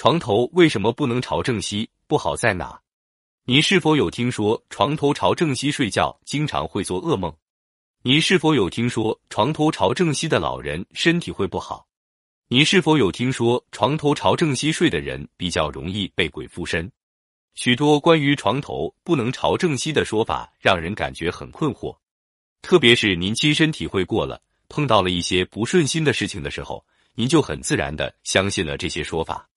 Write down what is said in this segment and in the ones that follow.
床头为什么不能朝正西？不好在哪？您是否有听说床头朝正西睡觉经常会做噩梦？您是否有听说床头朝正西的老人身体会不好？您是否有听说床头朝正西睡的人比较容易被鬼附身？许多关于床头不能朝正西的说法，让人感觉很困惑。特别是您亲身体会过了，碰到了一些不顺心的事情的时候，您就很自然的相信了这些说法。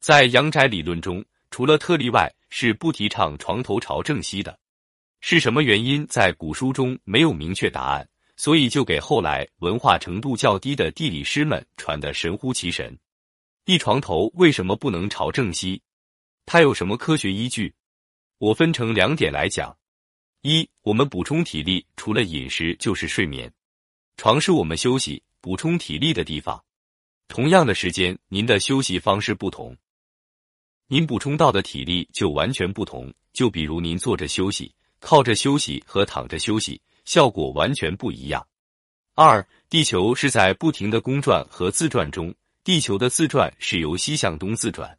在阳宅理论中，除了特例外，是不提倡床头朝正西的。是什么原因？在古书中没有明确答案，所以就给后来文化程度较低的地理师们传的神乎其神。地床头为什么不能朝正西？它有什么科学依据？我分成两点来讲。一，我们补充体力，除了饮食就是睡眠。床是我们休息、补充体力的地方。同样的时间，您的休息方式不同，您补充到的体力就完全不同。就比如您坐着休息、靠着休息和躺着休息，效果完全不一样。二，地球是在不停的公转和自转中，地球的自转是由西向东自转。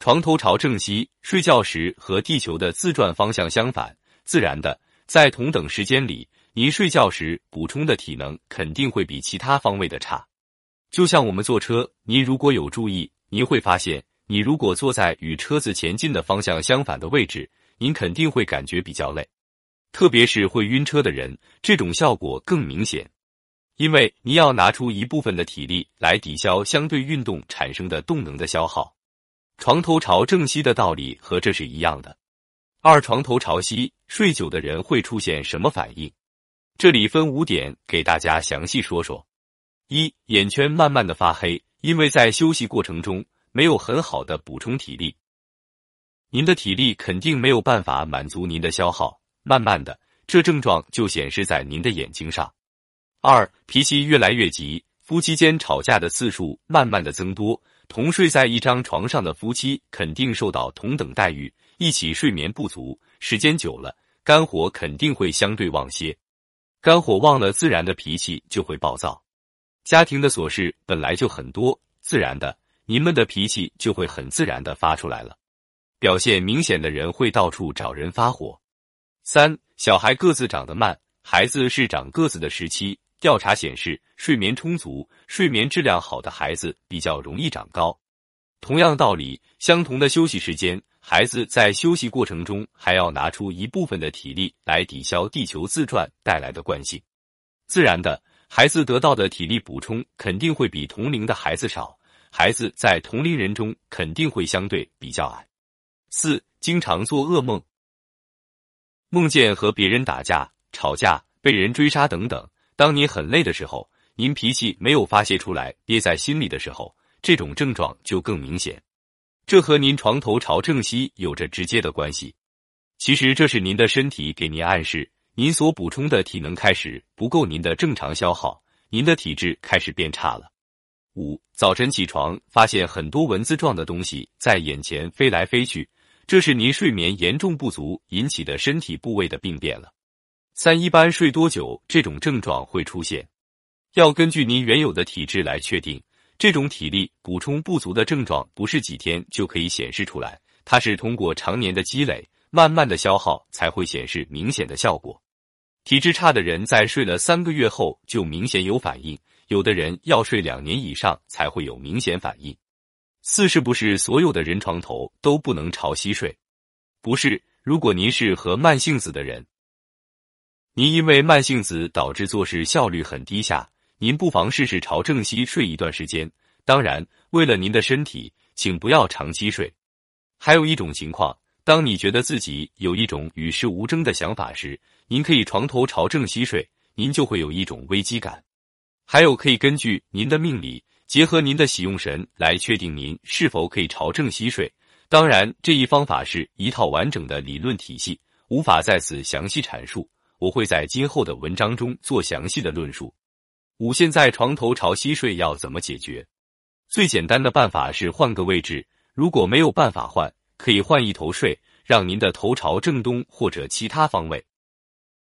床头朝正西，睡觉时和地球的自转方向相反。自然的，在同等时间里，您睡觉时补充的体能肯定会比其他方位的差。就像我们坐车，您如果有注意，您会发现，你如果坐在与车子前进的方向相反的位置，您肯定会感觉比较累，特别是会晕车的人，这种效果更明显，因为你要拿出一部分的体力来抵消相对运动产生的动能的消耗。床头朝正西的道理和这是一样的。二床头朝西，睡久的人会出现什么反应？这里分五点给大家详细说说。一、眼圈慢慢的发黑，因为在休息过程中没有很好的补充体力，您的体力肯定没有办法满足您的消耗，慢慢的，这症状就显示在您的眼睛上。二、脾气越来越急，夫妻间吵架的次数慢慢的增多，同睡在一张床上的夫妻肯定受到同等待遇。一起睡眠不足，时间久了，肝火肯定会相对旺些。肝火旺了，自然的脾气就会暴躁。家庭的琐事本来就很多，自然的，您们的脾气就会很自然的发出来了。表现明显的人会到处找人发火。三，小孩个子长得慢，孩子是长个子的时期。调查显示，睡眠充足、睡眠质量好的孩子比较容易长高。同样道理，相同的休息时间。孩子在休息过程中还要拿出一部分的体力来抵消地球自转带来的惯性，自然的，孩子得到的体力补充肯定会比同龄的孩子少，孩子在同龄人中肯定会相对比较矮。四，经常做噩梦，梦见和别人打架、吵架、被人追杀等等。当您很累的时候，您脾气没有发泄出来，憋在心里的时候，这种症状就更明显。这和您床头朝正西有着直接的关系。其实这是您的身体给您暗示，您所补充的体能开始不够您的正常消耗，您的体质开始变差了。五早晨起床发现很多蚊子状的东西在眼前飞来飞去，这是您睡眠严重不足引起的身体部位的病变了。三一般睡多久这种症状会出现？要根据您原有的体质来确定。这种体力补充不足的症状不是几天就可以显示出来，它是通过常年的积累、慢慢的消耗才会显示明显的效果。体质差的人在睡了三个月后就明显有反应，有的人要睡两年以上才会有明显反应。四是不是所有的人床头都不能朝西睡？不是，如果您是和慢性子的人，您因为慢性子导致做事效率很低下。您不妨试试朝正西睡一段时间，当然，为了您的身体，请不要长期睡。还有一种情况，当你觉得自己有一种与世无争的想法时，您可以床头朝正西睡，您就会有一种危机感。还有，可以根据您的命理，结合您的喜用神来确定您是否可以朝正西睡。当然，这一方法是一套完整的理论体系，无法在此详细阐述，我会在今后的文章中做详细的论述。五，现在床头朝西睡要怎么解决？最简单的办法是换个位置。如果没有办法换，可以换一头睡，让您的头朝正东或者其他方位。